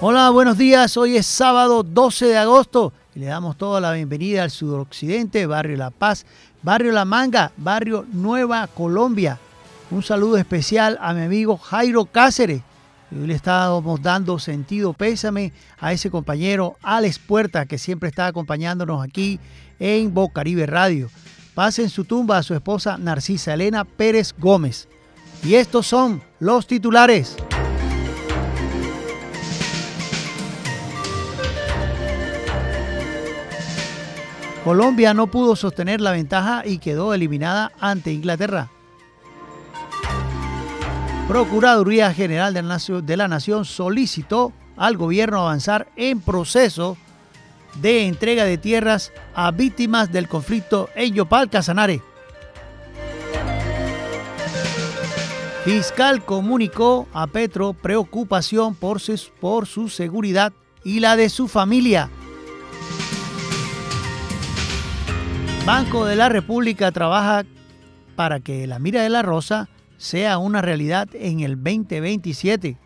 Hola, buenos días. Hoy es sábado 12 de agosto y le damos toda la bienvenida al suroccidente, Barrio La Paz, Barrio La Manga, Barrio Nueva Colombia. Un saludo especial a mi amigo Jairo Cáceres. Hoy le estábamos dando sentido pésame a ese compañero Alex Puerta que siempre está acompañándonos aquí en Bocaribe Radio. Pase en su tumba a su esposa Narcisa Elena Pérez Gómez. Y estos son los titulares. Colombia no pudo sostener la ventaja y quedó eliminada ante Inglaterra. Procuraduría General de la Nación solicitó al gobierno avanzar en proceso de entrega de tierras a víctimas del conflicto en Yopal, Casanare. Fiscal comunicó a Petro preocupación por por su seguridad y la de su familia. Banco de la República trabaja para que la mira de la rosa sea una realidad en el 2027.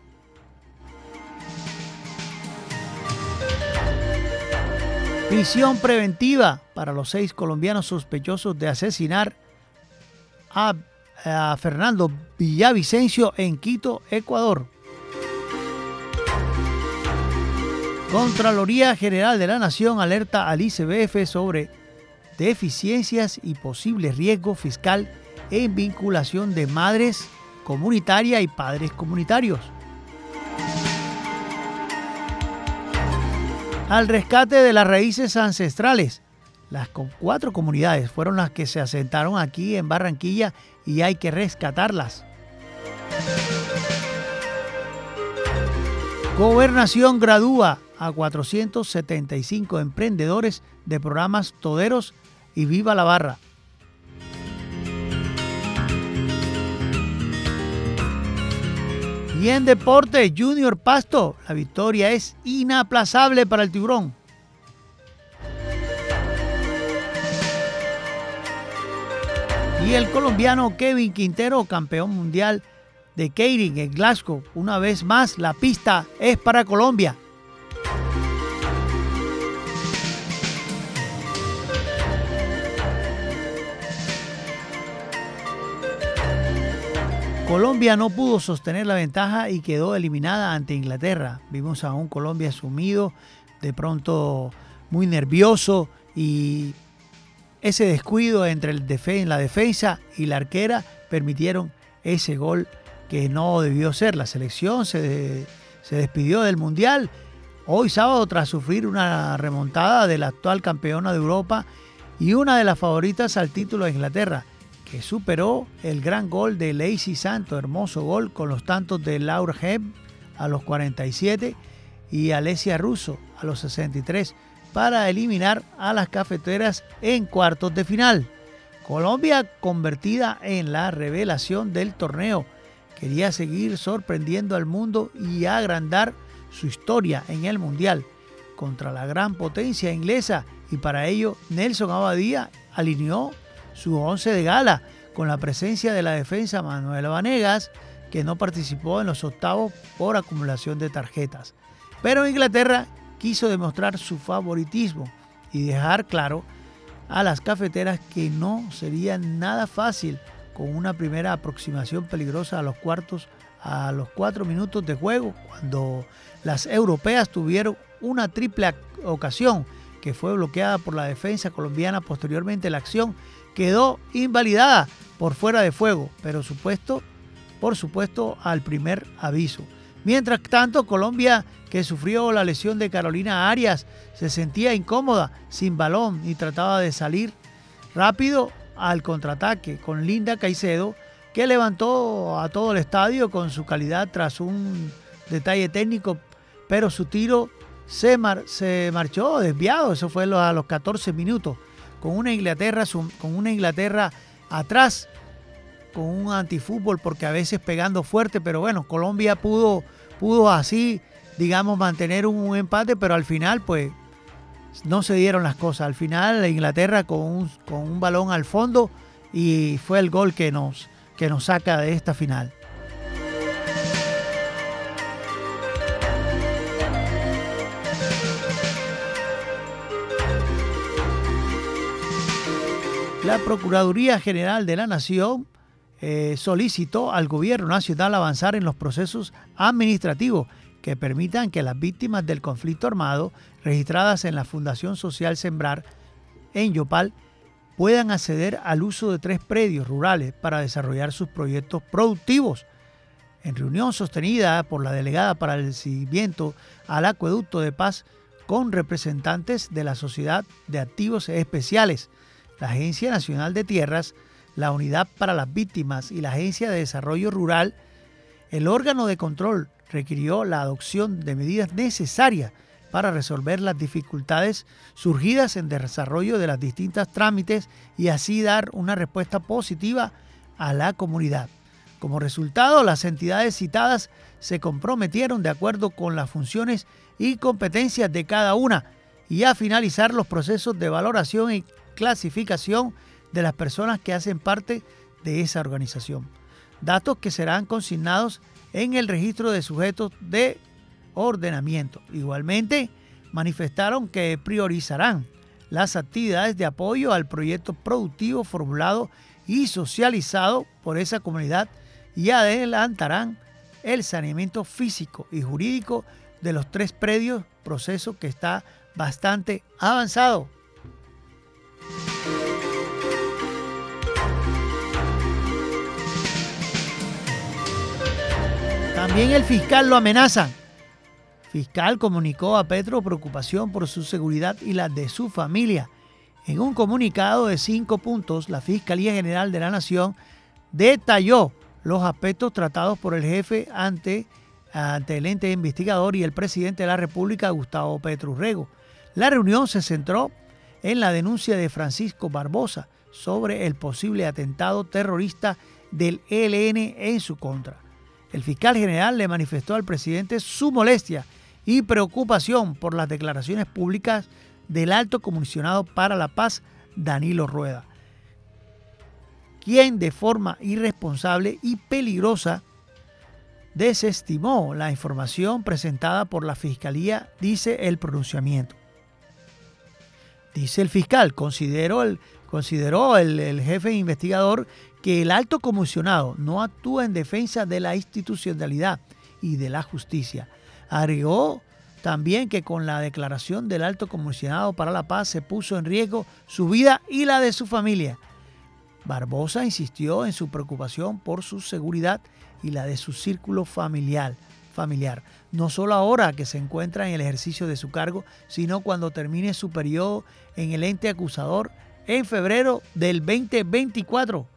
Prisión preventiva para los seis colombianos sospechosos de asesinar a, a Fernando Villavicencio en Quito, Ecuador. Contraloría General de la Nación alerta al ICBF sobre deficiencias y posible riesgo fiscal en vinculación de madres comunitarias y padres comunitarios. Al rescate de las raíces ancestrales. Las cuatro comunidades fueron las que se asentaron aquí en Barranquilla y hay que rescatarlas. Gobernación gradúa a 475 emprendedores de programas toderos y viva la barra. Y en deporte, Junior Pasto, la victoria es inaplazable para el tiburón. Y el colombiano Kevin Quintero, campeón mundial de Keirin en Glasgow. Una vez más, la pista es para Colombia. Colombia no pudo sostener la ventaja y quedó eliminada ante Inglaterra. Vimos a un Colombia sumido, de pronto muy nervioso y ese descuido entre el la defensa y la arquera permitieron ese gol que no debió ser. La selección se, se despidió del Mundial hoy sábado tras sufrir una remontada de la actual campeona de Europa y una de las favoritas al título de Inglaterra que superó el gran gol de Lacey Santo, hermoso gol con los tantos de Laura Heb a los 47 y Alessia Russo a los 63 para eliminar a las cafeteras en cuartos de final. Colombia convertida en la revelación del torneo. Quería seguir sorprendiendo al mundo y agrandar su historia en el Mundial contra la gran potencia inglesa y para ello Nelson Abadía alineó su once de gala, con la presencia de la defensa Manuel Vanegas, que no participó en los octavos por acumulación de tarjetas. Pero Inglaterra quiso demostrar su favoritismo y dejar claro a las cafeteras que no sería nada fácil con una primera aproximación peligrosa a los cuartos a los cuatro minutos de juego, cuando las europeas tuvieron una triple ocasión que fue bloqueada por la defensa colombiana posteriormente la acción quedó invalidada por fuera de fuego, pero supuesto, por supuesto al primer aviso. Mientras tanto, Colombia, que sufrió la lesión de Carolina Arias, se sentía incómoda, sin balón y trataba de salir rápido al contraataque con Linda Caicedo, que levantó a todo el estadio con su calidad tras un detalle técnico, pero su tiro se, se marchó desviado, eso fue a los 14 minutos con una Inglaterra, con una Inglaterra atrás, con un antifútbol, porque a veces pegando fuerte, pero bueno, Colombia pudo, pudo así, digamos, mantener un, empate, pero al final, pues, no se dieron las cosas. Al final Inglaterra con un, con un balón al fondo y fue el gol que nos, que nos saca de esta final. La Procuraduría General de la Nación eh, solicitó al Gobierno Nacional avanzar en los procesos administrativos que permitan que las víctimas del conflicto armado registradas en la Fundación Social Sembrar en Yopal puedan acceder al uso de tres predios rurales para desarrollar sus proyectos productivos. En reunión sostenida por la delegada para el seguimiento al acueducto de paz con representantes de la Sociedad de Activos Especiales, la Agencia Nacional de Tierras, la Unidad para las Víctimas y la Agencia de Desarrollo Rural, el órgano de control requirió la adopción de medidas necesarias para resolver las dificultades surgidas en desarrollo de las distintas trámites y así dar una respuesta positiva a la comunidad. Como resultado, las entidades citadas se comprometieron de acuerdo con las funciones y competencias de cada una y a finalizar los procesos de valoración y clasificación de las personas que hacen parte de esa organización. Datos que serán consignados en el registro de sujetos de ordenamiento. Igualmente, manifestaron que priorizarán las actividades de apoyo al proyecto productivo formulado y socializado por esa comunidad y adelantarán el saneamiento físico y jurídico de los tres predios, proceso que está bastante avanzado. También el fiscal lo amenaza. Fiscal comunicó a Petro preocupación por su seguridad y la de su familia. En un comunicado de cinco puntos, la Fiscalía General de la Nación detalló los aspectos tratados por el jefe ante, ante el ente investigador y el presidente de la República, Gustavo Petro Rego. La reunión se centró en la denuncia de Francisco Barbosa sobre el posible atentado terrorista del ELN en su contra. El fiscal general le manifestó al presidente su molestia y preocupación por las declaraciones públicas del alto comisionado para la paz, Danilo Rueda, quien de forma irresponsable y peligrosa desestimó la información presentada por la Fiscalía, dice el pronunciamiento. Dice el fiscal, consideró el, consideró el, el jefe investigador que el alto comisionado no actúa en defensa de la institucionalidad y de la justicia. Agregó también que con la declaración del alto comisionado para la paz se puso en riesgo su vida y la de su familia. Barbosa insistió en su preocupación por su seguridad y la de su círculo familiar, familiar, no solo ahora que se encuentra en el ejercicio de su cargo, sino cuando termine su periodo en el ente acusador en febrero del 2024.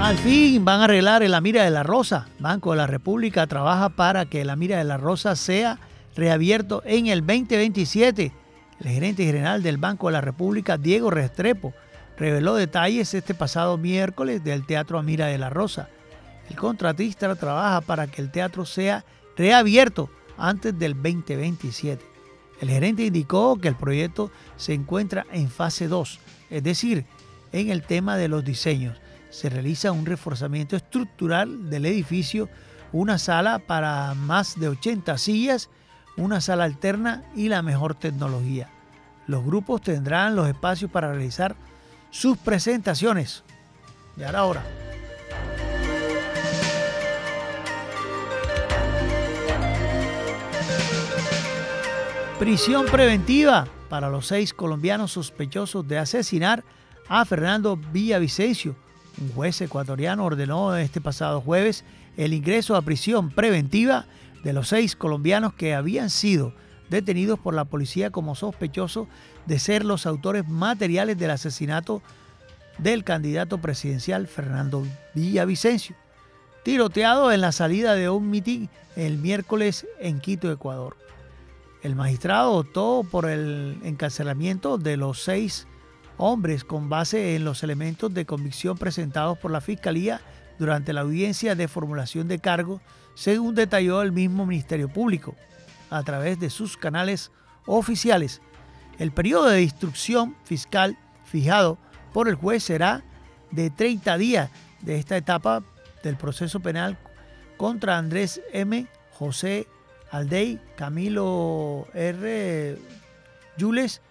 Al fin van a arreglar el Mira de la Rosa. Banco de la República trabaja para que el Mira de la Rosa sea reabierto en el 2027. El gerente general del Banco de la República, Diego Restrepo, reveló detalles este pasado miércoles del Teatro Amira de la Rosa. El contratista trabaja para que el teatro sea reabierto antes del 2027. El gerente indicó que el proyecto se encuentra en fase 2, es decir, en el tema de los diseños se realiza un reforzamiento estructural del edificio, una sala para más de 80 sillas, una sala alterna y la mejor tecnología. Los grupos tendrán los espacios para realizar sus presentaciones. Y ahora ahora. Prisión preventiva para los seis colombianos sospechosos de asesinar a Fernando Villavicencio un juez ecuatoriano ordenó este pasado jueves el ingreso a prisión preventiva de los seis colombianos que habían sido detenidos por la policía como sospechosos de ser los autores materiales del asesinato del candidato presidencial Fernando Villavicencio, tiroteado en la salida de un mitin el miércoles en Quito, Ecuador. El magistrado optó por el encarcelamiento de los seis hombres con base en los elementos de convicción presentados por la Fiscalía durante la audiencia de formulación de cargo, según detalló el mismo Ministerio Público, a través de sus canales oficiales. El periodo de instrucción fiscal fijado por el juez será de 30 días de esta etapa del proceso penal contra Andrés M., José Aldey, Camilo R. Yules.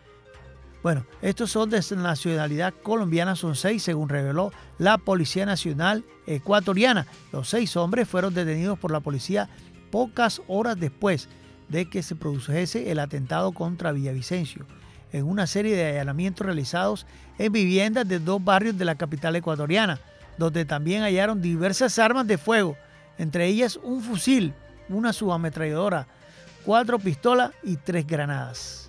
Bueno, estos son de nacionalidad colombiana, son seis, según reveló la Policía Nacional Ecuatoriana. Los seis hombres fueron detenidos por la policía pocas horas después de que se produjese el atentado contra Villavicencio, en una serie de allanamientos realizados en viviendas de dos barrios de la capital ecuatoriana, donde también hallaron diversas armas de fuego, entre ellas un fusil, una subametralladora, cuatro pistolas y tres granadas.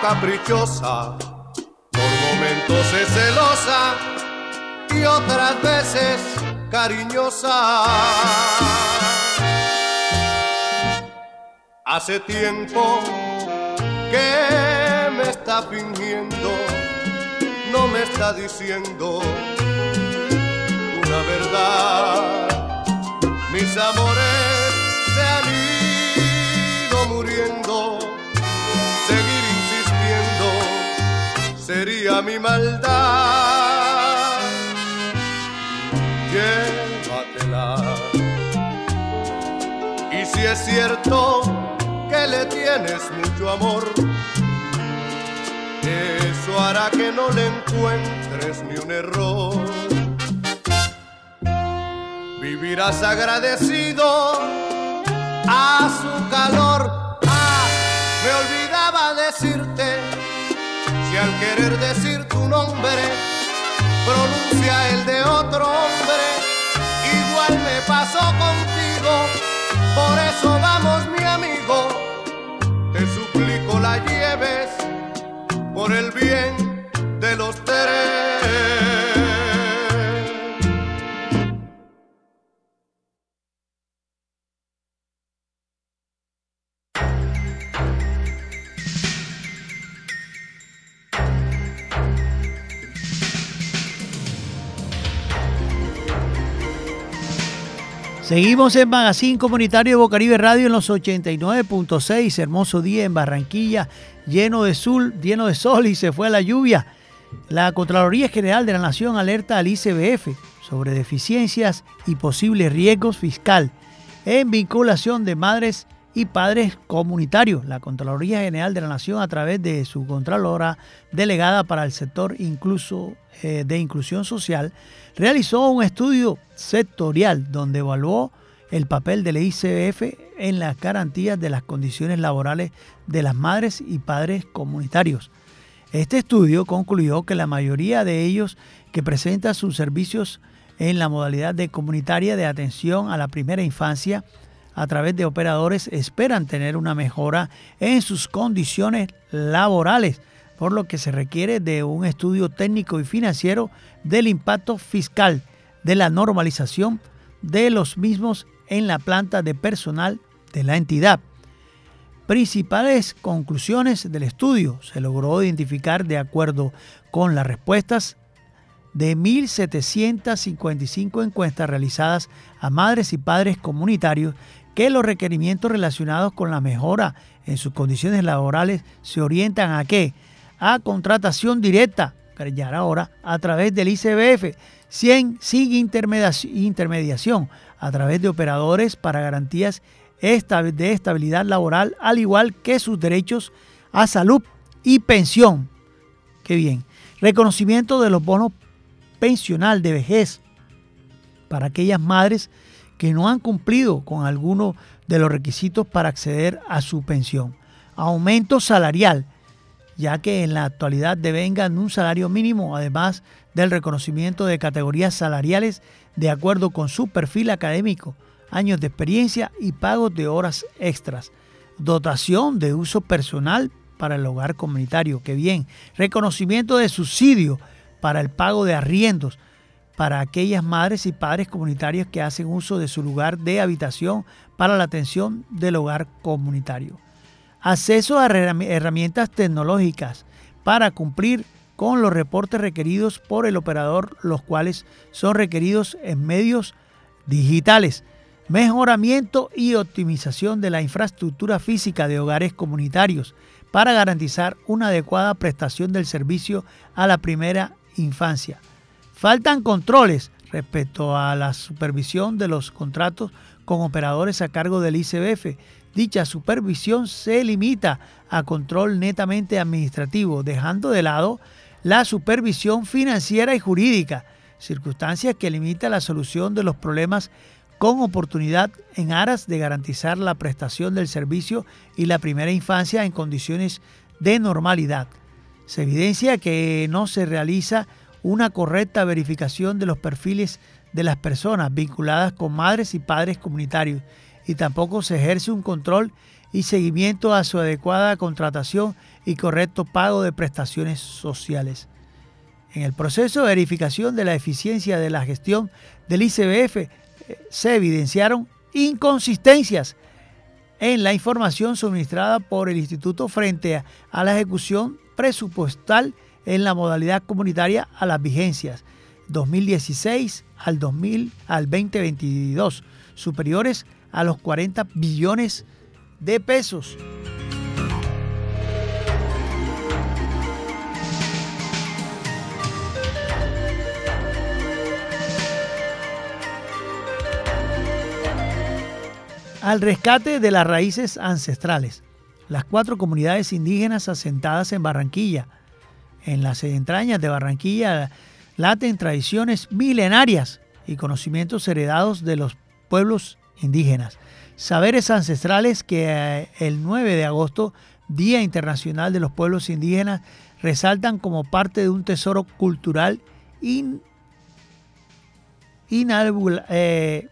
caprichosa, por momentos es celosa y otras veces cariñosa. Hace tiempo que me está fingiendo, no me está diciendo una verdad. Mis amores sería mi maldad. Llévatela. Y si es cierto que le tienes mucho amor, eso hará que no le encuentres ni un error vivirás agradecido a su calor. Ah, me olvidaba decirte, si al querer decir tu nombre, pronuncia el de otro hombre, igual me pasó contigo, por eso vamos mi amigo, te suplico la lleves por el bien de los tres. Seguimos en Magazine Comunitario de Bocaribe Radio en los 89.6. Hermoso día en Barranquilla, lleno de sol, lleno de sol y se fue la lluvia. La Contraloría General de la Nación alerta al ICBF sobre deficiencias y posibles riesgos fiscal en vinculación de madres y padres comunitarios. La Contraloría General de la Nación, a través de su Contralora delegada para el sector incluso eh, de inclusión social, realizó un estudio sectorial donde evaluó el papel del ICBF en las garantías de las condiciones laborales de las madres y padres comunitarios. Este estudio concluyó que la mayoría de ellos que presentan sus servicios en la modalidad de comunitaria de atención a la primera infancia a través de operadores esperan tener una mejora en sus condiciones laborales, por lo que se requiere de un estudio técnico y financiero del impacto fiscal de la normalización de los mismos en la planta de personal de la entidad. Principales conclusiones del estudio. Se logró identificar de acuerdo con las respuestas de 1.755 encuestas realizadas a madres y padres comunitarios que los requerimientos relacionados con la mejora en sus condiciones laborales se orientan a qué? A contratación directa, ya ahora, a través del ICBF, sin, sin intermediación, a través de operadores para garantías de estabilidad laboral, al igual que sus derechos a salud y pensión. Qué bien. Reconocimiento de los bonos pensional de vejez para aquellas madres que no han cumplido con alguno de los requisitos para acceder a su pensión. Aumento salarial, ya que en la actualidad devengan un salario mínimo, además del reconocimiento de categorías salariales de acuerdo con su perfil académico, años de experiencia y pagos de horas extras. Dotación de uso personal para el hogar comunitario, que bien. Reconocimiento de subsidio para el pago de arriendos para aquellas madres y padres comunitarios que hacen uso de su lugar de habitación para la atención del hogar comunitario. Acceso a herramientas tecnológicas para cumplir con los reportes requeridos por el operador, los cuales son requeridos en medios digitales. Mejoramiento y optimización de la infraestructura física de hogares comunitarios para garantizar una adecuada prestación del servicio a la primera infancia Faltan controles respecto a la supervisión de los contratos con operadores a cargo del ICBF. Dicha supervisión se limita a control netamente administrativo, dejando de lado la supervisión financiera y jurídica, circunstancias que limitan la solución de los problemas con oportunidad en aras de garantizar la prestación del servicio y la primera infancia en condiciones de normalidad. Se evidencia que no se realiza una correcta verificación de los perfiles de las personas vinculadas con madres y padres comunitarios y tampoco se ejerce un control y seguimiento a su adecuada contratación y correcto pago de prestaciones sociales. En el proceso de verificación de la eficiencia de la gestión del ICBF eh, se evidenciaron inconsistencias en la información suministrada por el instituto frente a la ejecución presupuestal en la modalidad comunitaria a las vigencias 2016 al, 2000, al 2022, superiores a los 40 billones de pesos. Al rescate de las raíces ancestrales. Las cuatro comunidades indígenas asentadas en Barranquilla, en las entrañas de Barranquilla laten tradiciones milenarias y conocimientos heredados de los pueblos indígenas. Saberes ancestrales que eh, el 9 de agosto, Día Internacional de los Pueblos Indígenas, resaltan como parte de un tesoro cultural in, eh,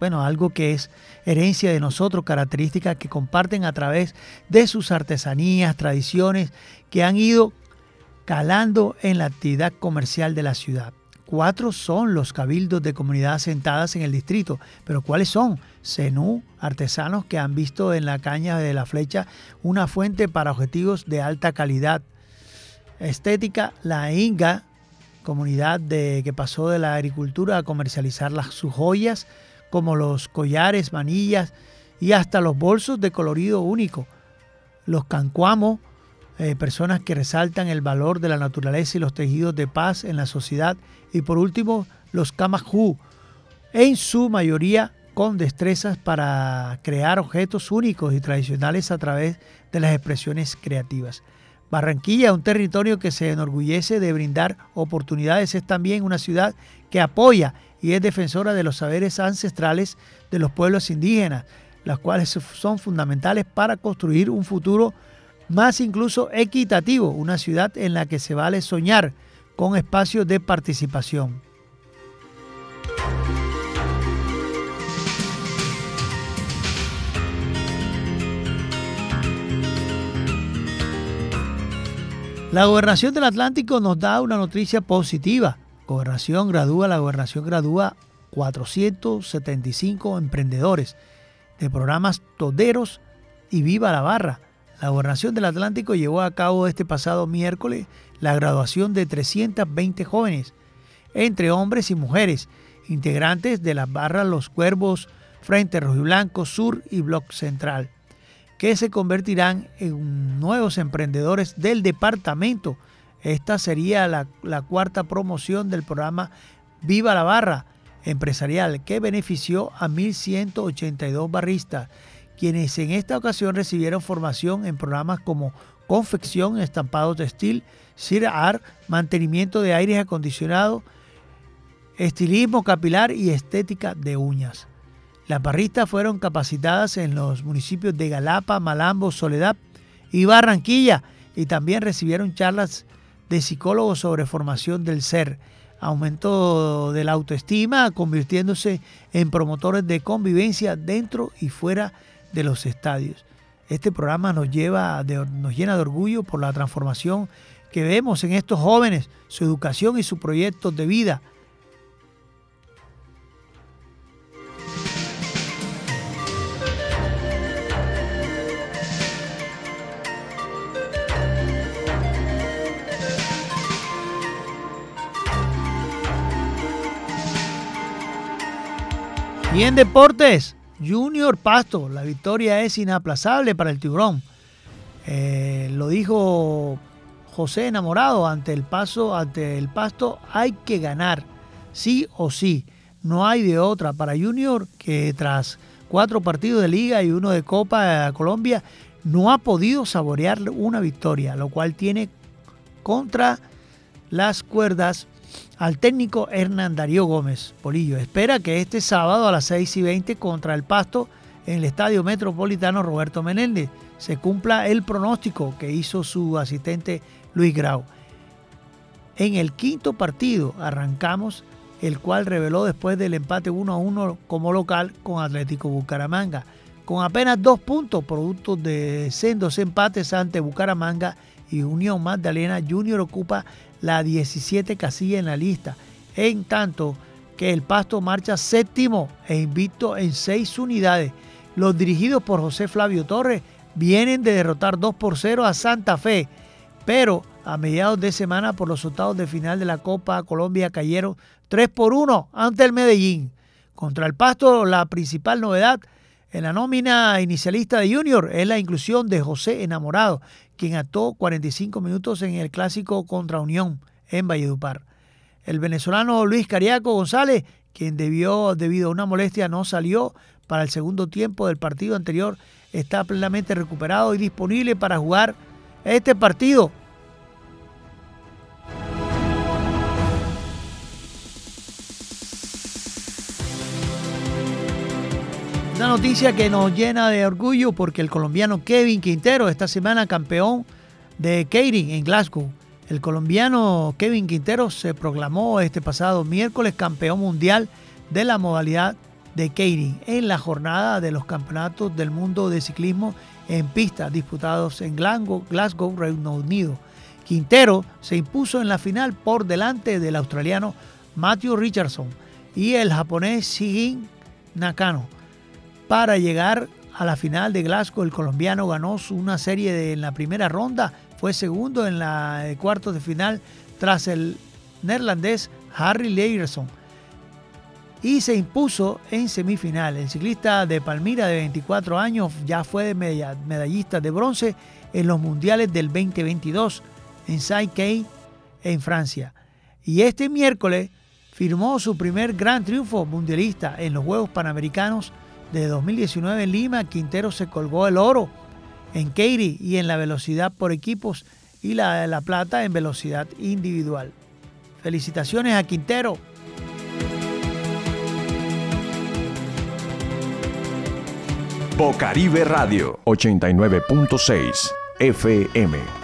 bueno, algo que es herencia de nosotros, características que comparten a través de sus artesanías, tradiciones que han ido calando en la actividad comercial de la ciudad. Cuatro son los cabildos de comunidad asentadas en el distrito, pero ¿cuáles son? Zenú, artesanos que han visto en la caña de la flecha una fuente para objetivos de alta calidad. Estética, la Inga, comunidad de, que pasó de la agricultura a comercializar las, sus joyas como los collares, manillas y hasta los bolsos de colorido único. Los cancuamos, eh, personas que resaltan el valor de la naturaleza y los tejidos de paz en la sociedad. Y por último, los kamajú, en su mayoría con destrezas para crear objetos únicos y tradicionales a través de las expresiones creativas. Barranquilla, un territorio que se enorgullece de brindar oportunidades, es también una ciudad que apoya y es defensora de los saberes ancestrales de los pueblos indígenas, las cuales son fundamentales para construir un futuro más incluso equitativo, una ciudad en la que se vale soñar con espacios de participación. La gobernación del Atlántico nos da una noticia positiva. Gobernación gradúa, la gobernación gradúa 475 emprendedores de programas toderos y viva la barra. La gobernación del Atlántico llevó a cabo este pasado miércoles la graduación de 320 jóvenes, entre hombres y mujeres, integrantes de las barras Los Cuervos, Frente Blanco Sur y Bloc Central que se convertirán en nuevos emprendedores del departamento. Esta sería la, cuarta promoción del programa Viva la Barra empresarial que benefició a 1.182 barristas, quienes en esta ocasión recibieron formación en programas como confección, estampado textil, CIR mantenimiento de aires acondicionados, estilismo capilar y estética de uñas. Las barristas fueron capacitadas en los municipios de Galapa, Malambo, Soledad y Barranquilla y también recibieron charlas de psicólogos sobre formación del ser, aumento de la autoestima, convirtiéndose en promotores de convivencia dentro y fuera de los estadios. Este programa nos, lleva nos llena de orgullo por la transformación que vemos en estos jóvenes, su educación y su proyecto de vida Y en deportes, Junior Pasto, la victoria es inaplazable para el tiburón. Eh, lo dijo José Enamorado ante el paso, ante el pasto, hay que ganar, sí o sí. No hay de otra para Junior que tras cuatro partidos de liga y uno de Copa Colombia no ha podido saborear una victoria, lo cual tiene contra las cuerdas al técnico Hernán Darío Gómez Polillo. Espera que este sábado a las 6 y 20 contra el Pasto en el Estadio Metropolitano Roberto Menéndez se cumpla el pronóstico que hizo su asistente Luis Grau. En el quinto partido arrancamos, el cual reveló después del empate 1 a 1 como local con Atlético Bucaramanga. Con apenas dos puntos, producto de sendos empates ante Bucaramanga y Unión Magdalena, Junior ocupa la 17 casilla en la lista, en tanto que el Pasto marcha séptimo e invicto en seis unidades. Los dirigidos por José Flavio Torres vienen de derrotar 2 por 0 a Santa Fe, pero a mediados de semana por los resultados de final de la Copa Colombia cayeron 3 por 1 ante el Medellín. Contra el Pasto la principal novedad en la nómina inicialista de Junior es la inclusión de José Enamorado, quien actuó 45 minutos en el clásico contra Unión en Valledupar. El venezolano Luis Cariaco González, quien debió, debido a una molestia no salió para el segundo tiempo del partido anterior, está plenamente recuperado y disponible para jugar este partido Una noticia que nos llena de orgullo porque el colombiano Kevin Quintero, esta semana campeón de Keirin en Glasgow. El colombiano Kevin Quintero se proclamó este pasado miércoles campeón mundial de la modalidad de Keirin en la jornada de los campeonatos del mundo de ciclismo en pista disputados en Glasgow, Reino Unido. Quintero se impuso en la final por delante del australiano Matthew Richardson y el japonés Shigin Nakano para llegar a la final de Glasgow. El colombiano ganó una serie de, en la primera ronda, fue segundo en la cuarto de final tras el neerlandés Harry Leierson. y se impuso en semifinal. El ciclista de Palmira de 24 años ya fue de medallista de bronce en los mundiales del 2022 en Saint-Quay en Francia. Y este miércoles firmó su primer gran triunfo mundialista en los Juegos Panamericanos de 2019 en Lima. Quintero se colgó el oro en Katy y en la velocidad por equipos y la, la plata en velocidad individual. Felicitaciones a Quintero. Bocaribe Radio 89.6 FM.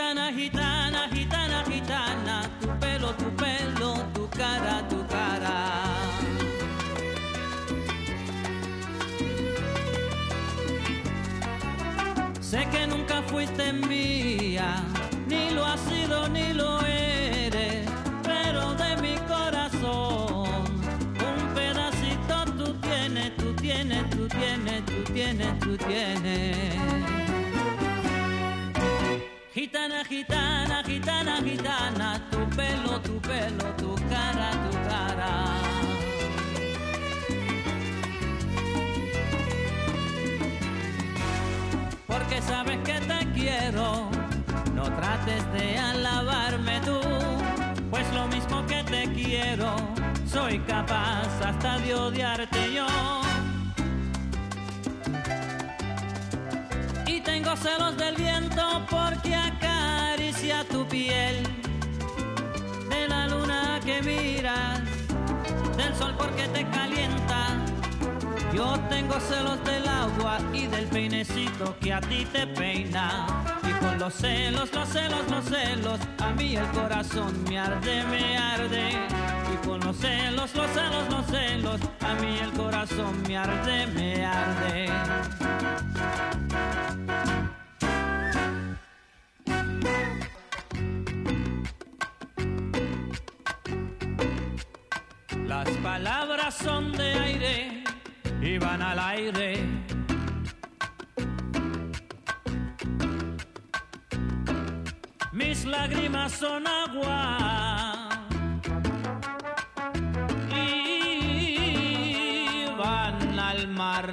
Gitana, gitana, gitana, gitana, tu pelo, tu pelo, tu cara, tu cara. Sé que nunca fuiste mía, Gitana, gitana, gitana, tu pelo, tu pelo, tu cara, tu cara. Porque sabes que te quiero, no trates de alabarme tú, pues lo mismo que te quiero, soy capaz hasta de odiarte yo. Y tengo celos del viento porque acaricia tu piel, de la luna que miras, del sol porque te calienta. Yo tengo celos del agua y del peinecito que a ti te peina. Y con los celos, los celos, los celos, a mí el corazón me arde, me arde. Y con los celos, los celos, los celos, a mí el corazón me arde, me arde. Las palabras son de aire y van al aire. Mis lágrimas son agua y van al mar.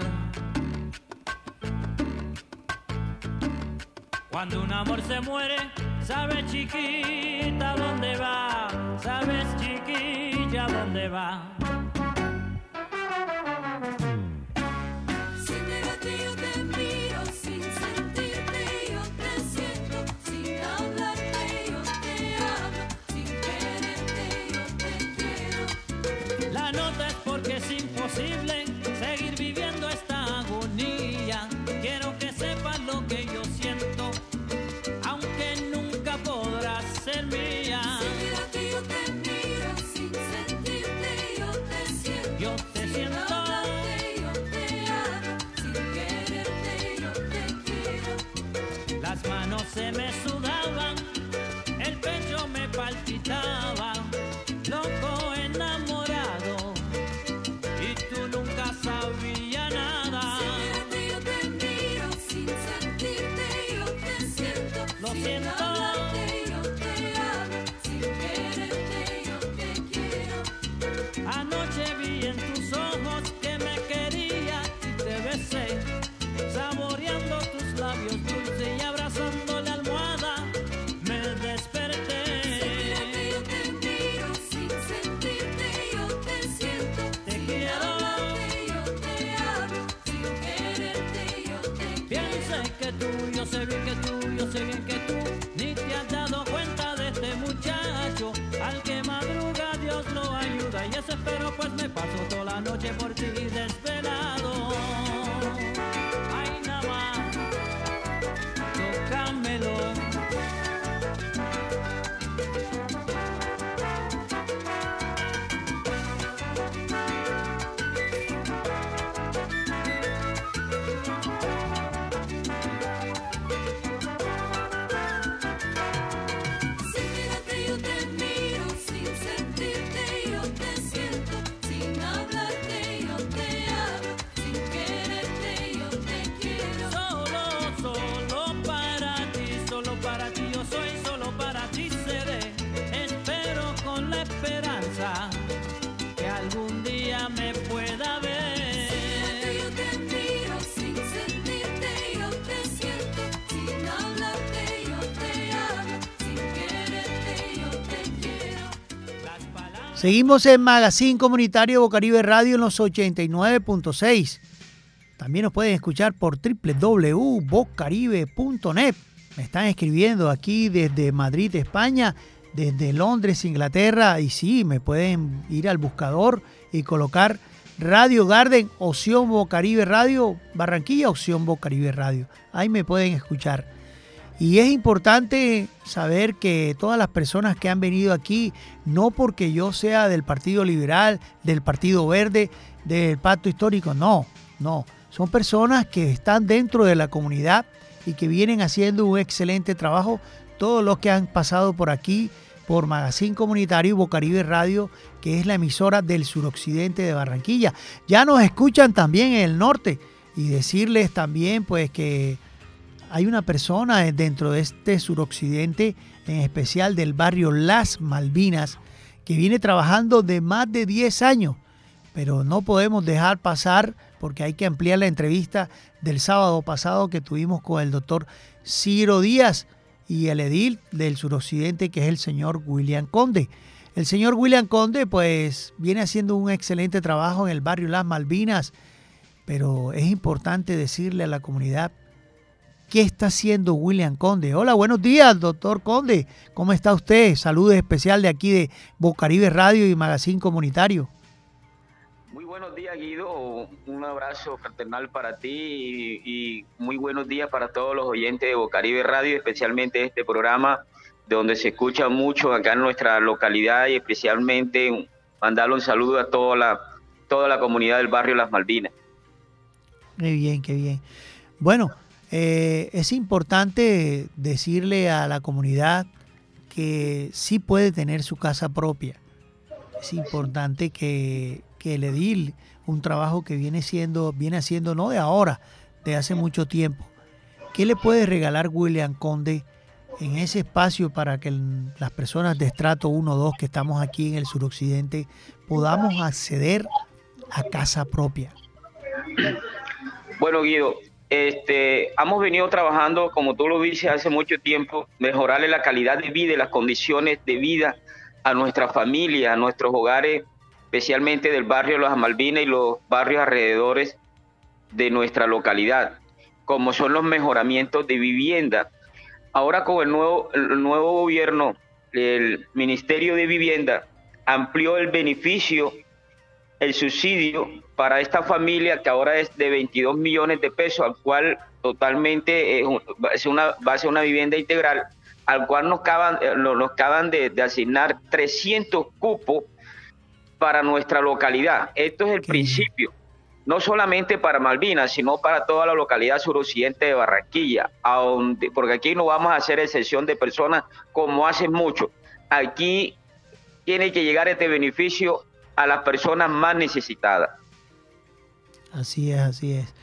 Cuando un amor se muere, sabes chiquita dónde va, sabes chiquilla dónde va. Sé bien que tú, yo sé bien que tú ni te has dado cuenta de este muchacho. Al que madruga Dios lo ayuda y eso espero pues me paso toda la noche por ti desvelado. Seguimos en Magazine Comunitario Bocaribe Radio en los 89.6. También nos pueden escuchar por www.bocaribe.net. Me están escribiendo aquí desde Madrid, España, desde Londres, Inglaterra. Y sí, me pueden ir al buscador y colocar Radio Garden, opción Bocaribe Radio, Barranquilla, opción Bocaribe Radio. Ahí me pueden escuchar. Y es importante saber que todas las personas que han venido aquí, no porque yo sea del Partido Liberal, del Partido Verde, del Pacto Histórico, no, no. Son personas que están dentro de la comunidad y que vienen haciendo un excelente trabajo. Todos los que han pasado por aquí, por Magazine Comunitario y Bocaribe Radio, que es la emisora del suroccidente de Barranquilla. Ya nos escuchan también en el norte y decirles también pues que hay una persona dentro de este suroccidente, en especial del barrio Las Malvinas, que viene trabajando de más de 10 años, pero no podemos dejar pasar porque hay que ampliar la entrevista del sábado pasado que tuvimos con el doctor Ciro Díaz y el edil del suroccidente que es el señor William Conde. El señor William Conde pues viene haciendo un excelente trabajo en el barrio Las Malvinas, pero es importante decirle a la comunidad ¿Qué está haciendo William Conde? Hola, buenos días, doctor Conde. ¿Cómo está usted? Saludos especial de aquí de Bocaribe Radio y Magazine Comunitario. Muy buenos días, Guido. Un abrazo fraternal para ti y, y muy buenos días para todos los oyentes de Bocaribe Radio, especialmente este programa de donde se escucha mucho acá en nuestra localidad y especialmente mandarle un saludo a toda la, toda la comunidad del barrio Las Malvinas. Qué bien, qué bien. Bueno, eh, es importante decirle a la comunidad que sí puede tener su casa propia. Es importante que, que el un trabajo que viene siendo, viene haciendo no de ahora, de hace mucho tiempo. ¿Qué le puede regalar William Conde en ese espacio para que las personas de estrato 1 o 2 que estamos aquí en el suroccidente podamos acceder a casa propia? Bueno, Guido, este, hemos venido trabajando, como tú lo dices, hace mucho tiempo, mejorarle la calidad de vida y las condiciones de vida a nuestra familia, a nuestros hogares, especialmente del barrio Las Malvinas y los barrios alrededores de nuestra localidad, como son los mejoramientos de vivienda. Ahora con el nuevo, el nuevo gobierno, el Ministerio de Vivienda amplió el beneficio el subsidio para esta familia que ahora es de 22 millones de pesos, al cual totalmente es un- va a ser una, va a ser una vivienda integral, al cual nos acaban, eh, nos acaban de, de asignar 300 cupos para nuestra localidad. Esto es el Qué principio, no solamente para Malvinas, sino para toda la localidad suroccidente de Barranquilla, a donde- porque aquí no vamos a hacer excepción de personas como hacen mucho. Aquí tiene que llegar este beneficio a las personas más necesitadas. Así es, así es.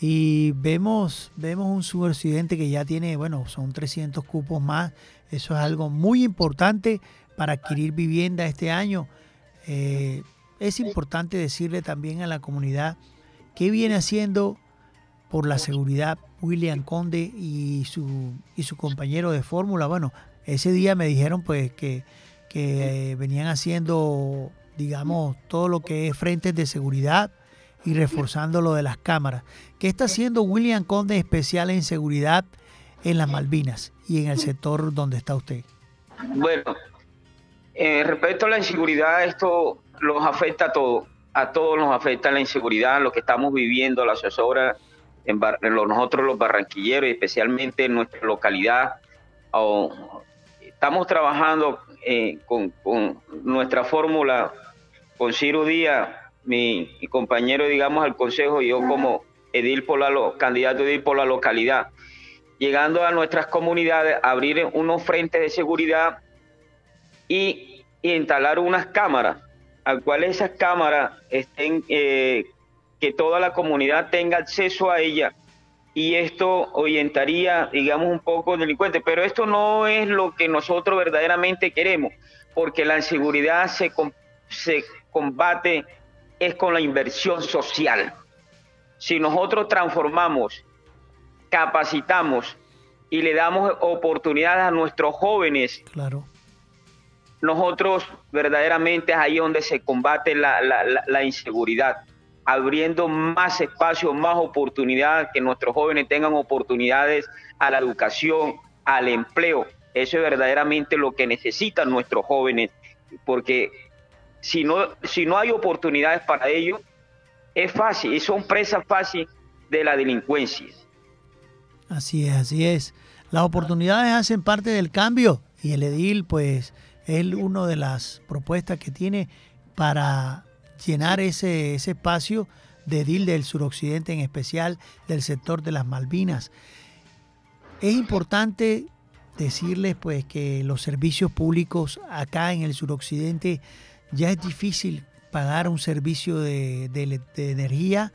Y vemos, vemos un suroccidente que ya tiene, bueno, son 300 cupos más. Eso es algo muy importante para adquirir vivienda este año. Eh, es importante decirle también a la comunidad qué viene haciendo por la seguridad William Conde y su, y su compañero de fórmula. Bueno, ese día me dijeron pues que, que eh, venían haciendo, digamos, todo lo que es frentes de seguridad y reforzando lo de las cámaras. ¿Qué está haciendo William Conde especial en seguridad en las Malvinas y en el sector donde está usted? Bueno, eh, respecto a la inseguridad, esto los afecta a todos. A todos nos afecta la inseguridad, lo que estamos viviendo, la asesora, en, Bar- nosotros los barranquilleros, especialmente en nuestra localidad. o- estamos trabajando eh, con nuestra fórmula, con Ciro Díaz, mi, mi compañero, digamos, al consejo, y yo como edil por la, candidato edil por la localidad, llegando a nuestras comunidades, abrir unos frentes de seguridad y, y instalar unas cámaras, al cual esas cámaras estén, eh, que toda la comunidad tenga acceso a ellas y esto orientaría, digamos, un poco delincuente, pero esto no es lo que nosotros verdaderamente queremos, porque la inseguridad se combate es con la inversión social. Si nosotros transformamos, capacitamos y le damos oportunidades a nuestros jóvenes Claro. nosotros verdaderamente es ahí donde se combate la, la- la- la inseguridad, abriendo más espacios, más oportunidades, que nuestros jóvenes tengan oportunidades a la educación, al empleo. Eso es verdaderamente lo que necesitan nuestros jóvenes, porque si no, si no hay oportunidades para ellos, es fácil, y son presas fáciles de la delincuencia. Así es, así es. Las oportunidades hacen parte del cambio y el edil, pues, es una de las propuestas que tiene para llenar ese, ese espacio de edil del suroccidente, en especial del sector de las Malvinas. Es importante decirles, pues, que los servicios públicos acá en el suroccidente ya es difícil pagar un servicio de, de- energía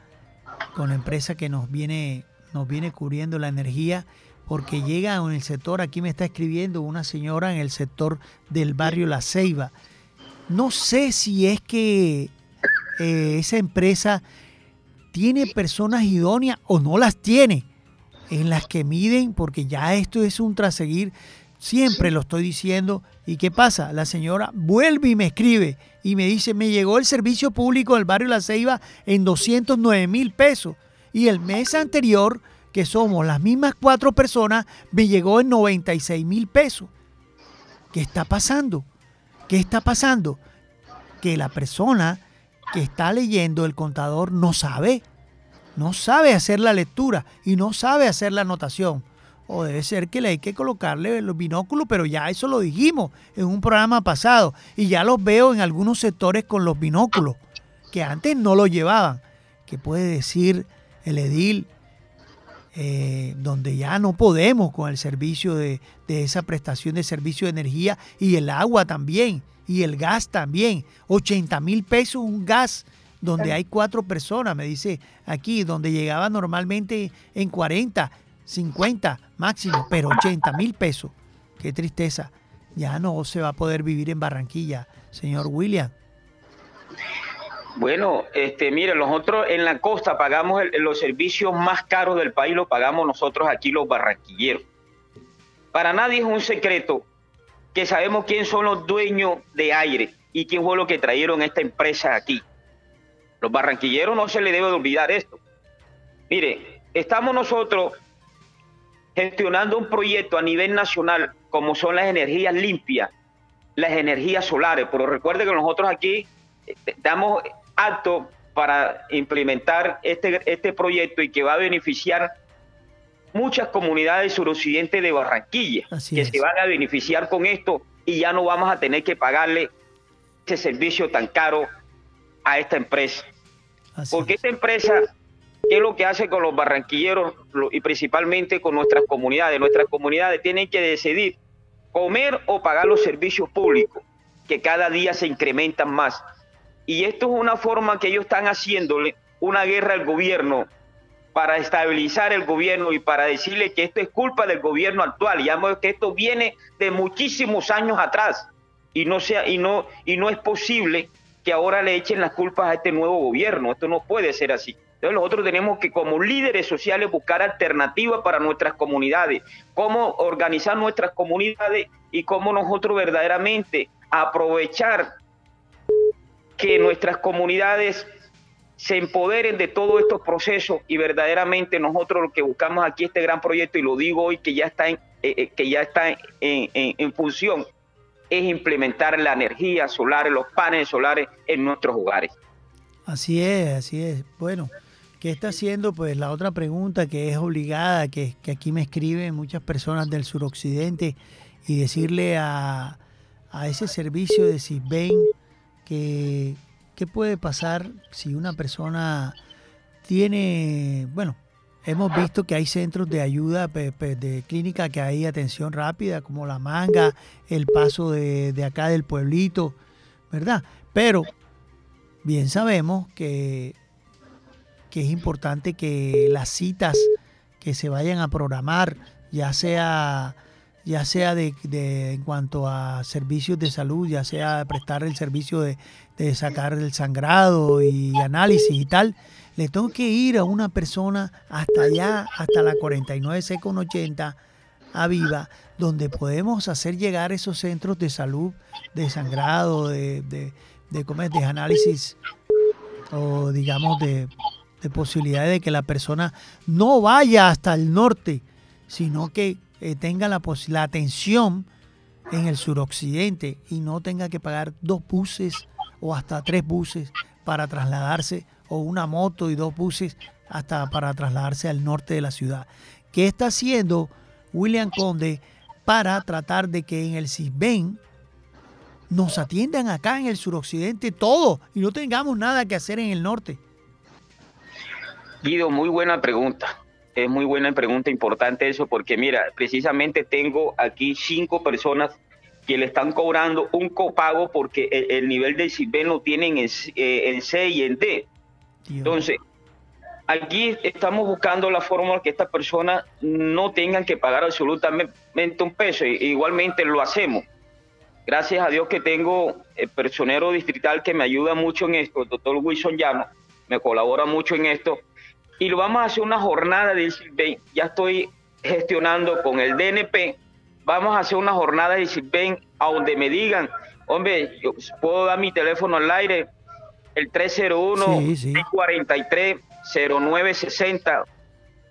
con la empresa que nos viene, nos viene cubriendo la energía, porque llega en el sector, aquí me está escribiendo una señora en el sector del barrio La Ceiba. No sé si es que eh, esa empresa tiene personas idóneas o no las tiene, en las que miden, porque ya esto es un traseguir, siempre lo estoy diciendo. ¿Y qué pasa? La señora vuelve y me escribe y me dice, me llegó el servicio público del barrio La Ceiba en 209 mil pesos. Y el mes anterior, que somos las mismas cuatro personas, me llegó en 96 mil pesos. ¿Qué está pasando? ¿Qué está pasando? Que la persona que está leyendo el contador no sabe, no sabe hacer la lectura y no sabe hacer la anotación. O debe ser que le hay que colocarle los binóculos, pero ya eso lo dijimos en un programa pasado y ya los veo en algunos sectores con los binóculos, que antes no lo llevaban. ¿Qué puede decir el edil? eh, donde ya no podemos con el servicio de, de esa prestación de servicio de energía y el agua también y el gas también. 80 mil pesos un gas donde hay cuatro personas, me dice aquí, donde llegaba normalmente en 40, 50 máximo, pero 80 mil pesos. Qué tristeza. Ya no se va a poder vivir en Barranquilla, señor William. Bueno, este, mire, nosotros en la costa pagamos los servicios más caros del país, los pagamos nosotros aquí los barranquilleros. Para nadie es un secreto que sabemos quién son los dueños de aire y quién fue lo que trajeron esta empresa aquí. Los barranquilleros no se les debe de olvidar esto. Mire, estamos nosotros gestionando un proyecto a nivel nacional como son las energías limpias, las energías solares, pero recuerde que nosotros aquí eh, damos acto para implementar este, este proyecto y que va a beneficiar muchas comunidades suroccidentes de Barranquilla, Así que es. se van a beneficiar con esto y ya no vamos a tener que pagarle ese servicio tan caro a esta empresa. Así Porque es. esta empresa, ¿qué es lo que hace con los barranquilleros y principalmente con nuestras comunidades? Nuestras comunidades tienen que decidir comer o pagar los servicios públicos, que cada día se incrementan más. Y esto es una forma que ellos están haciéndole una guerra al gobierno para estabilizar el gobierno y para decirle que esto es culpa del gobierno actual. Y además que esto viene de muchísimos años atrás y no sea y no y no es posible que ahora le echen las culpas a este nuevo gobierno. Esto no puede ser así. Entonces nosotros tenemos que como líderes sociales buscar alternativas para nuestras comunidades, cómo organizar nuestras comunidades y cómo nosotros verdaderamente aprovechar que nuestras comunidades se empoderen de todos estos procesos y verdaderamente nosotros lo que buscamos aquí este gran proyecto y lo digo hoy que ya está en, eh, eh, que ya está en, en- función es implementar la energía solar, los paneles solares en nuestros hogares. Así es, así es. Bueno, ¿qué está haciendo? Pues la otra pregunta que es obligada, que, que aquí me escriben muchas personas del suroccidente y decirle a, a ese servicio de CISBEN que qué puede pasar si una persona tiene, bueno, hemos visto que hay centros de ayuda de clínica que hay atención rápida, como la manga, el paso de, de acá del pueblito, ¿verdad? Pero bien sabemos que, que es importante que las citas que se vayan a programar, ya sea ya sea de, en cuanto a servicios de salud, ya sea prestar el servicio de, sacar el sangrado y análisis y tal, le tengo que ir a una persona hasta allá, hasta la 49 C con 80 a Viva, donde podemos hacer llegar esos centros de salud, de sangrado, de, de, de, de análisis o digamos de, de posibilidad de que la persona no vaya hasta el norte, sino que eh, tenga la, la atención en el suroccidente y no tenga que pagar dos buses o hasta tres buses para trasladarse o una moto y dos buses hasta para trasladarse al norte de la ciudad. ¿Qué está haciendo William Conde para tratar de que en el CISBEN nos atiendan acá en el suroccidente todo y no tengamos nada que hacer en el norte? Guido, muy buena pregunta. Es muy buena pregunta, importante eso, porque mira, precisamente tengo aquí cinco personas que le están cobrando un copago porque el, el nivel de CISBEN lo tienen en, C- eh, en C y en D. Dios. Entonces, aquí estamos buscando la fórmula que estas personas no tengan que pagar absolutamente un peso. Igualmente lo hacemos. Gracias a Dios que tengo el personero distrital que me ayuda mucho en esto, el doctor Wilson Llano, me colabora mucho en esto. Y lo vamos a hacer una jornada de. Ya estoy gestionando con el DNP. Vamos a hacer una jornada de CISBEN a donde me digan, hombre, yo puedo dar mi teléfono al aire, el 301 Sí, sí. 43 0960.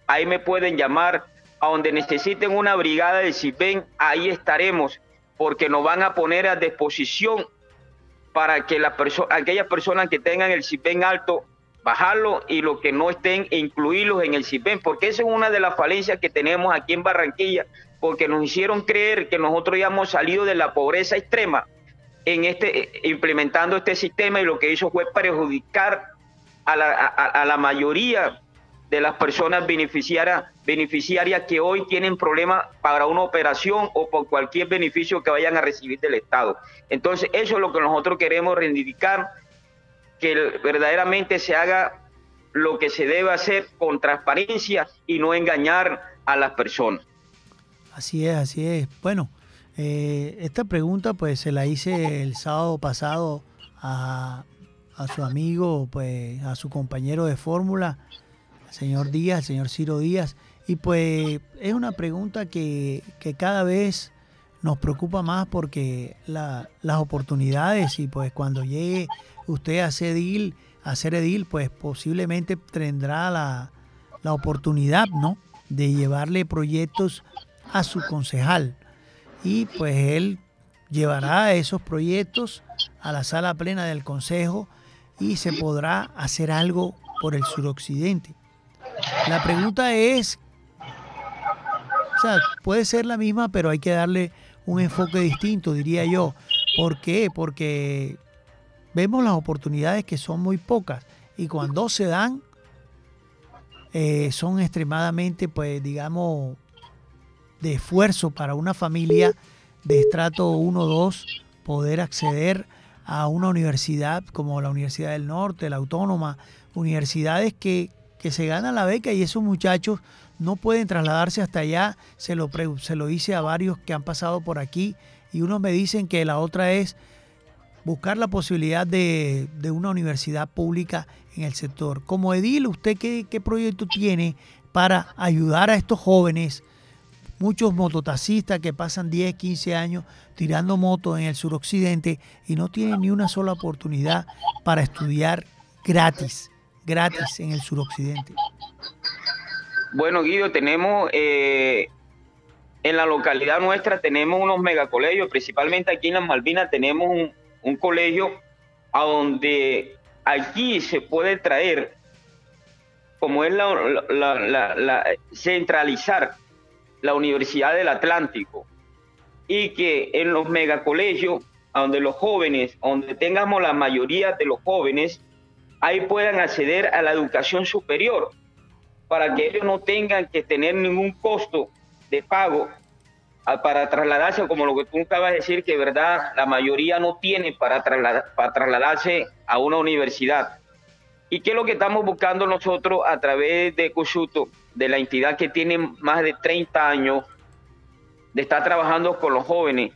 Ahí me pueden llamar. A donde necesiten una brigada de CISBEN, ahí estaremos, porque nos van a poner a disposición para que la perso- aquellas personas que tengan el CISBEN alto, bajarlo y los que no estén, incluirlos en el CISBEN, porque esa es una de las falencias que tenemos aquí en Barranquilla, porque nos hicieron creer que nosotros ya salido de la pobreza extrema en este eh, implementando este sistema y lo que hizo fue perjudicar a la, a- a la mayoría de las personas beneficiarias, beneficiarias que hoy tienen problemas para una operación o por cualquier beneficio que vayan a recibir del Estado. Entonces, eso es lo que nosotros queremos reivindicar, que verdaderamente se haga lo que se debe hacer con transparencia y no engañar a las personas. Así es, así es. Bueno, eh, esta pregunta pues se la hice el sábado pasado a, a su amigo, pues a su compañero de fórmula, el señor Díaz, el señor Ciro Díaz, y pues es una pregunta que, que cada vez nos preocupa más porque la- las oportunidades y pues cuando llegue usted a ser edil, a edil, pues posiblemente tendrá la, la oportunidad, ¿no? De llevarle proyectos a su concejal. Y pues él llevará esos proyectos a la sala plena del consejo y se podrá hacer algo por el suroccidente. La pregunta es, o sea, puede ser la misma, pero hay que darle un enfoque distinto, diría yo. ¿Por qué? Porque vemos las oportunidades que son muy pocas y cuando se dan, eh, son extremadamente, pues digamos, de esfuerzo para una familia de estrato 1 2 poder acceder a una universidad como la Universidad del Norte, la Autónoma, universidades que, que se ganan la beca y esos muchachos no pueden trasladarse hasta allá. Se lo, se lo hice a varios que han pasado por aquí y unos me dicen que la otra es buscar la posibilidad de, de una universidad pública en el sector. Como edil, ¿usted qué, qué proyecto tiene para ayudar a estos jóvenes? Muchos mototaxistas que pasan 10, 15 años tirando motos en el suroccidente y no tienen ni una sola oportunidad para estudiar gratis. gratis en el suroccidente? Bueno, Guido, tenemos eh, en la localidad nuestra tenemos unos megacolegios, principalmente aquí en las Malvinas tenemos un, un colegio a donde aquí se puede traer, como es la, la- centralizar la Universidad del Atlántico y que en los megacolegios, a donde los jóvenes, donde tengamos la mayoría de los jóvenes, ahí puedan acceder a la educación superior para que ellos no tengan que tener ningún costo de pago para trasladarse, como lo que tú acabas de decir, que verdad la mayoría no tiene para, trasladar- para trasladarse a una universidad. ¿Y qué es lo que estamos buscando nosotros a través de Cusuto, de la entidad que tiene más de 30 años de estar trabajando con los jóvenes?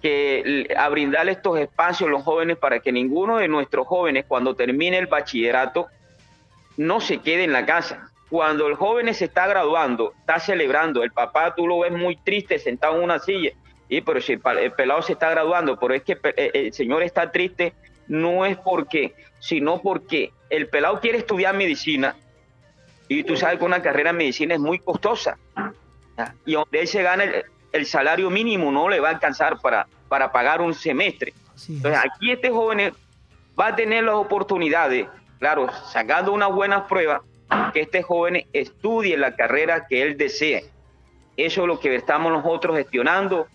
que a brindarle estos espacios a los jóvenes para que ninguno de nuestros jóvenes cuando termine el bachillerato no se quede en la casa. Cuando el joven se está graduando, está celebrando, el papá tú lo ves muy triste sentado en una silla, y pero si el, pelado se está graduando, pero es que eh, el señor está triste, no es porque, sino porque el pelado quiere estudiar medicina, y tú sabes que una carrera en medicina es muy costosa, y donde él se gana el, el salario mínimo no le va a alcanzar para, para pagar un semestre. Entonces aquí este joven va a tener las oportunidades, claro, sacando unas buenas pruebas, que este joven estudie la carrera que él desee. Eso es lo que estamos nosotros gestionando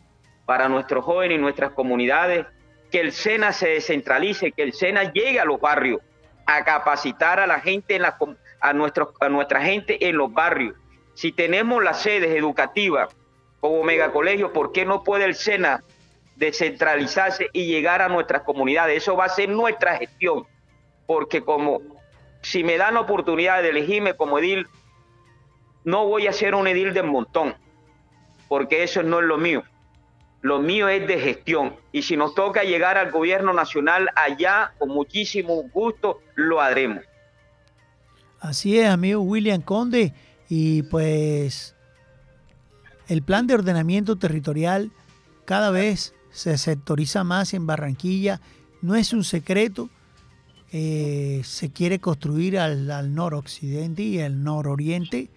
para nuestros jóvenes y nuestras comunidades, que el SENA se descentralice, que el SENA llegue a los barrios, a capacitar a la gente, en la a, a nuestra gente en los barrios. Si tenemos las sedes educativas como megacolegios, ¿por qué no puede el SENA descentralizarse y llegar a nuestras comunidades? Eso va a ser nuestra gestión, porque como si me dan la oportunidad de elegirme como edil, no voy a ser un edil de montón, porque eso no es lo mío. Lo mío es de gestión. Y si nos toca llegar al gobierno nacional allá, con muchísimo gusto, lo haremos. Así es, amigo William Conde. Y pues el plan de ordenamiento territorial cada vez se sectoriza más en Barranquilla. No es un secreto. Eh, se quiere construir al, noroccidente y el nororiente,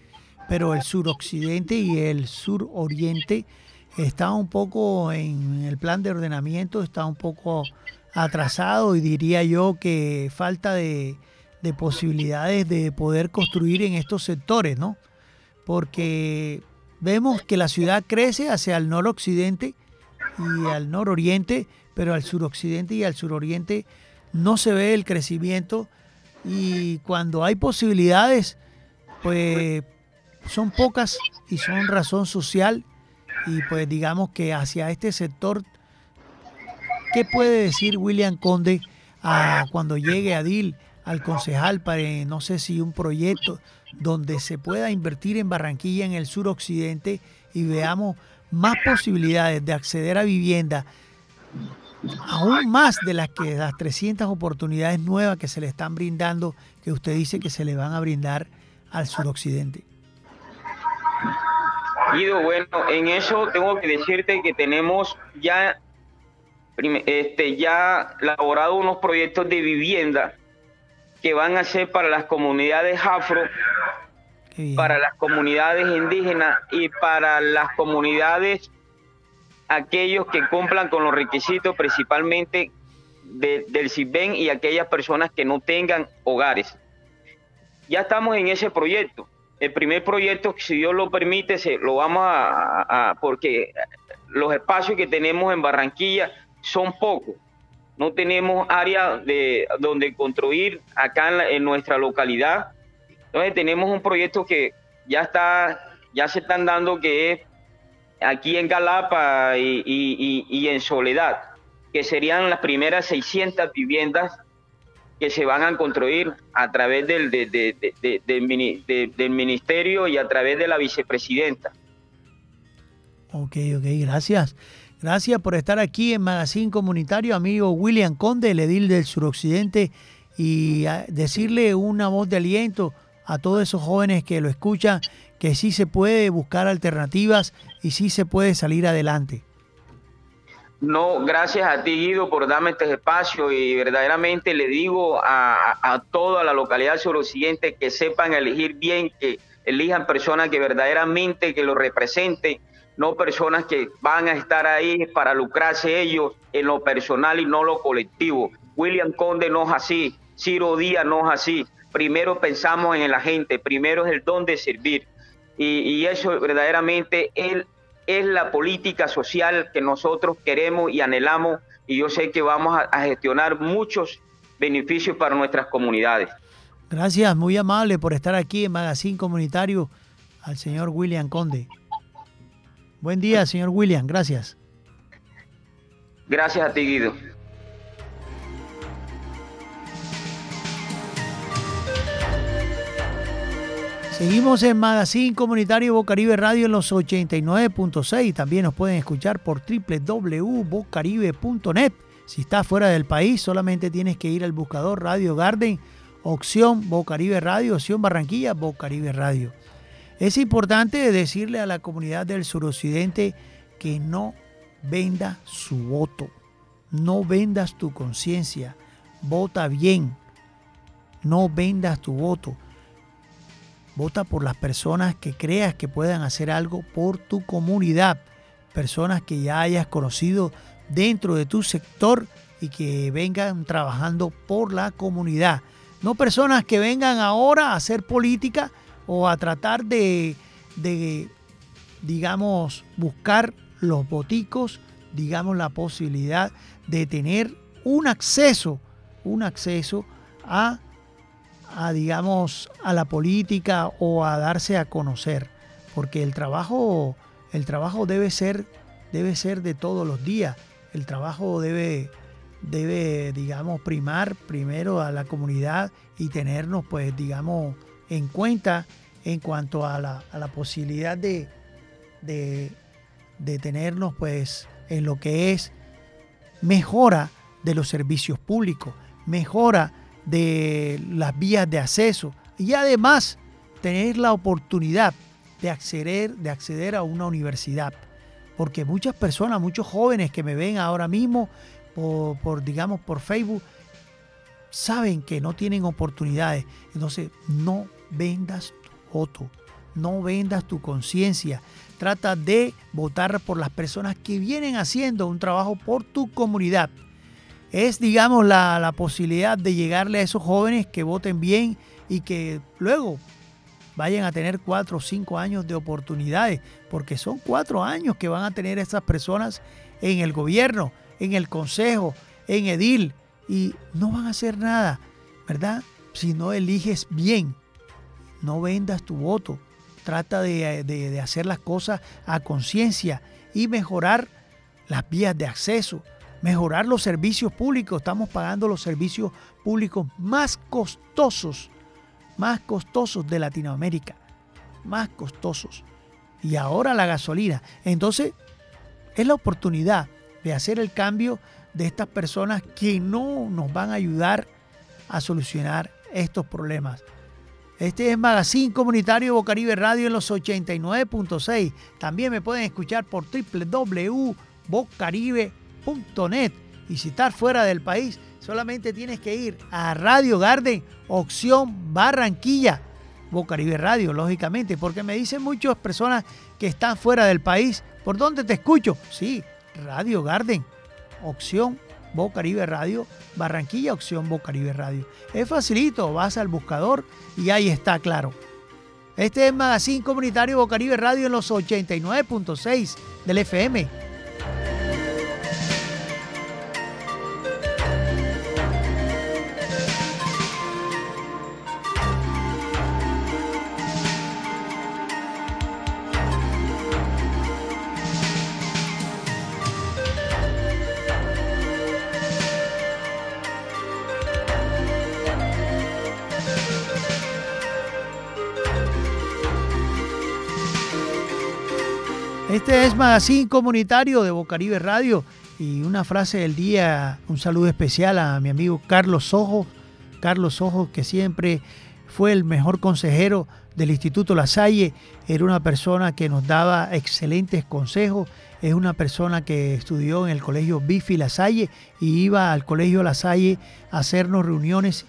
pero el suroccidente y el suroriente está un poco en el plan de ordenamiento, está un poco atrasado y diría yo que falta de, de posibilidades de poder construir en estos sectores, ¿no? Porque vemos que la ciudad crece hacia el noroccidente y al nororiente, pero al suroccidente y al suroriente no se ve el crecimiento y cuando hay posibilidades, pues son pocas y son razón social y pues digamos que hacia este sector, ¿qué puede decir William Conde a cuando llegue a DIL, al concejal, para no sé si un proyecto donde se pueda invertir en Barranquilla en el suroccidente y veamos más posibilidades de acceder a vivienda, aún más de las que las 300 oportunidades nuevas que se le están brindando, que usted dice que se le van a brindar al suroccidente? Guido, bueno, en eso tengo que decirte que tenemos ya, este, ya elaborado unos proyectos de vivienda que van a ser para las comunidades afro, para las comunidades indígenas y para las comunidades aquellos que cumplan con los requisitos principalmente de- del CIBEN y aquellas personas que no tengan hogares. Ya estamos en ese proyecto. El primer proyecto, si Dios lo permite, se lo vamos a, a- a- porque los espacios que tenemos en Barranquilla son pocos. No tenemos área de donde construir acá en, la- en nuestra localidad. Entonces tenemos un proyecto que ya está, ya se están dando que es aquí en Galapa y, y- y- en Soledad, que serían las primeras 600 viviendas que se van a construir a través del, de- de- de- de- del mini- de- del ministerio y a través de la vicepresidenta. Ok, ok, gracias. Gracias por estar aquí en Magazine Comunitario, amigo William Conde, el edil del suroccidente, y decirle una voz de aliento a todos esos jóvenes que lo escuchan, que sí se puede buscar alternativas y sí se puede salir adelante. No, gracias a ti Guido por darme este espacio y verdaderamente le digo a, a- toda la localidad suroccidente que sepan elegir bien, que elijan personas que verdaderamente que lo representen, no personas que van a estar ahí para lucrarse ellos en lo personal y no lo colectivo. William Conde no es así, Ciro Díaz no es así. Primero pensamos en la gente, primero es el don de servir. Y, y eso verdaderamente es, es la política social que nosotros queremos y anhelamos y yo sé que vamos a, a gestionar muchos beneficios para nuestras comunidades. Gracias, muy amable por estar aquí en Magazine Comunitario al señor William Conde. Buen día, señor William, gracias. Gracias a ti, Guido. Seguimos en Magazine Comunitario Bocaribe Radio en los 89.6. También nos pueden escuchar por www.bocaribe.net. Si estás fuera del país, solamente tienes que ir al buscador Radio Garden, opción Bocaribe Radio, opción Barranquilla, Bocaribe Radio. Es importante decirle a la comunidad del suroccidente que no venda su voto. No vendas tu conciencia. Vota bien. No vendas tu voto. Vota por las personas que creas que puedan hacer algo por tu comunidad. Personas que ya hayas conocido dentro de tu sector y que vengan trabajando por la comunidad. No personas que vengan ahora a hacer política o a tratar de, digamos, buscar los boticos, digamos, la posibilidad de tener un acceso, un acceso a a digamos a la política o a darse a conocer porque el trabajo el trabajo debe ser debe ser de todos los días. El trabajo debe debe digamos primar primero a la comunidad y tenernos pues digamos en cuenta en cuanto a la, a la posibilidad de, de de tenernos pues en lo que es mejora de los servicios públicos mejora de las vías de acceso y además tener la oportunidad de acceder, de acceder a una universidad. Porque muchas personas, muchos jóvenes que me ven ahora mismo por, por, digamos, por Facebook, saben que no tienen oportunidades. Entonces, no vendas tu voto, no vendas tu conciencia. Trata de votar por las personas que vienen haciendo un trabajo por tu comunidad es, digamos, la, la, posibilidad de llegarle a esos jóvenes que voten bien y que luego vayan a tener cuatro o cinco años de oportunidades, porque son cuatro años que van a tener esas personas en el gobierno, en el consejo, en edil, y no van a hacer nada, ¿verdad? Si no eliges bien, no vendas tu voto, trata de, de, de hacer las cosas a conciencia y mejorar las vías de acceso mejorar los servicios públicos. Estamos pagando los servicios públicos más costosos, más costosos de Latinoamérica, más costosos. Y ahora la gasolina. Entonces, es la oportunidad de hacer el cambio de estas personas que no nos van a ayudar a solucionar estos problemas. Este es Magazine Comunitario Bocaribe Radio en los 89.6. También me pueden escuchar por www.bocaribe.com y si estás fuera del país, solamente tienes que ir a Radio Garden, opción Barranquilla, Bocaribe Radio, lógicamente, porque me dicen muchas personas que están fuera del país, ¿por dónde te escucho? Sí, Radio Garden, opción Bocaribe Radio, Barranquilla, opción Bocaribe Radio. Es facilito, vas al buscador y ahí está claro. Este es Magazine Comunitario Bocaribe Radio en los 89.6 del FM. Magazine Comunitario de Bocaribe Radio. Y una frase del día, un saludo especial a mi amigo Carlos Ojos, Carlos Ojos que siempre fue el mejor consejero del Instituto La Salle, era una persona que nos daba excelentes consejos, es una persona que estudió en el colegio Bifi La Salle y iba al colegio La Salle a hacernos reuniones,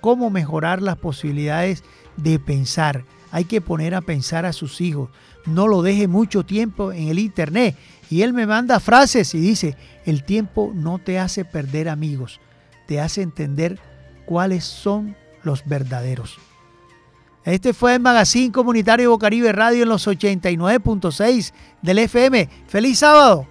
cómo mejorar las posibilidades de pensar. Hay que poner a pensar a sus hijos, no lo deje mucho tiempo en el internet. Y él me manda frases y dice, el tiempo no te hace perder amigos, te hace entender cuáles son los verdaderos. Este fue el Magazine Comunitario Bocaribe Radio en los 89.6 del FM. ¡Feliz sábado!